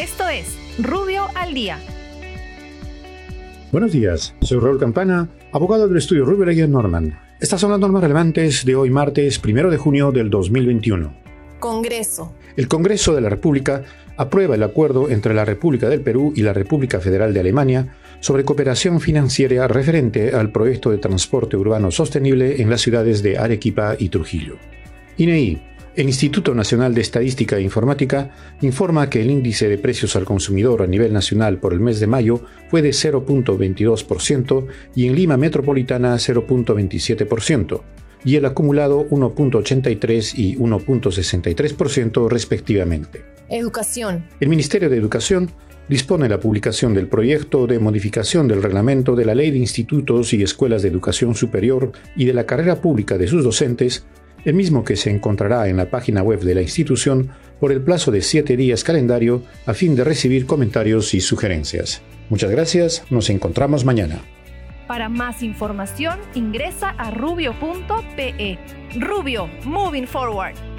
Esto es Rubio al Día. Buenos días, soy Raúl Campana, abogado del estudio Rubio Leguía Norman. Estas son las normas relevantes de hoy martes 1 de junio del 2021. Congreso. El Congreso de la República aprueba el acuerdo entre la República del Perú y la República Federal de Alemania sobre cooperación financiera referente al proyecto de transporte urbano sostenible en las ciudades de Arequipa y Trujillo. INEI el Instituto Nacional de Estadística e Informática informa que el índice de precios al consumidor a nivel nacional por el mes de mayo fue de 0.22% y en Lima Metropolitana 0.27% y el acumulado 1.83 y 1.63% respectivamente. Educación. El Ministerio de Educación dispone la publicación del proyecto de modificación del reglamento de la Ley de Institutos y Escuelas de Educación Superior y de la carrera pública de sus docentes el mismo que se encontrará en la página web de la institución por el plazo de siete días calendario a fin de recibir comentarios y sugerencias. Muchas gracias, nos encontramos mañana. Para más información ingresa a rubio.pe. Rubio, moving forward.